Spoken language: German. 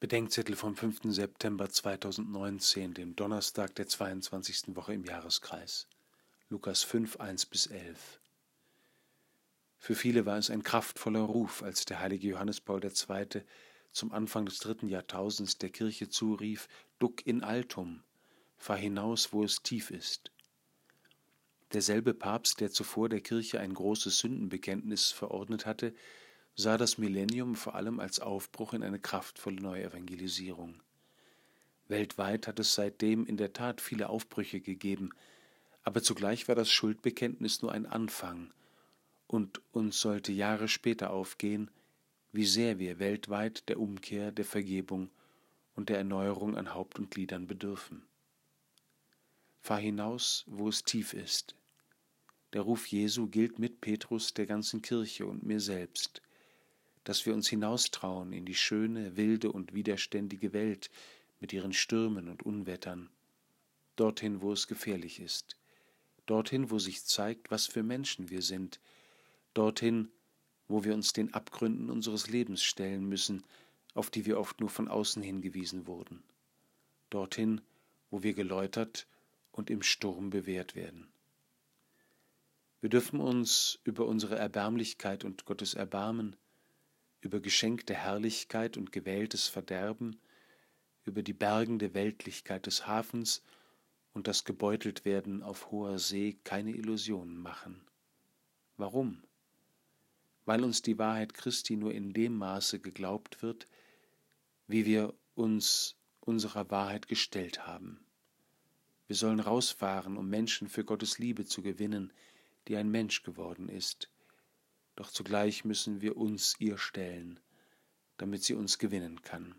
Bedenkzettel vom 5. September 2019, dem Donnerstag der 22. Woche im Jahreskreis. Lukas 5, 1 bis 11. Für viele war es ein kraftvoller Ruf, als der heilige Johannes Paul II. zum Anfang des dritten Jahrtausends der Kirche zurief: Duck in altum, fahr hinaus, wo es tief ist. Derselbe Papst, der zuvor der Kirche ein großes Sündenbekenntnis verordnet hatte, sah das Millennium vor allem als Aufbruch in eine kraftvolle Neuevangelisierung. Weltweit hat es seitdem in der Tat viele Aufbrüche gegeben, aber zugleich war das Schuldbekenntnis nur ein Anfang, und uns sollte Jahre später aufgehen, wie sehr wir weltweit der Umkehr, der Vergebung und der Erneuerung an Haupt und Gliedern bedürfen. Fahr hinaus, wo es tief ist. Der Ruf Jesu gilt mit Petrus der ganzen Kirche und mir selbst dass wir uns hinaustrauen in die schöne, wilde und widerständige Welt mit ihren Stürmen und Unwettern, dorthin, wo es gefährlich ist, dorthin, wo sich zeigt, was für Menschen wir sind, dorthin, wo wir uns den Abgründen unseres Lebens stellen müssen, auf die wir oft nur von außen hingewiesen wurden, dorthin, wo wir geläutert und im Sturm bewährt werden. Wir dürfen uns über unsere Erbärmlichkeit und Gottes Erbarmen über geschenkte Herrlichkeit und gewähltes Verderben, über die bergende Weltlichkeit des Hafens und das Gebeuteltwerden auf hoher See keine Illusionen machen. Warum? Weil uns die Wahrheit Christi nur in dem Maße geglaubt wird, wie wir uns unserer Wahrheit gestellt haben. Wir sollen rausfahren, um Menschen für Gottes Liebe zu gewinnen, die ein Mensch geworden ist, doch zugleich müssen wir uns ihr stellen, damit sie uns gewinnen kann.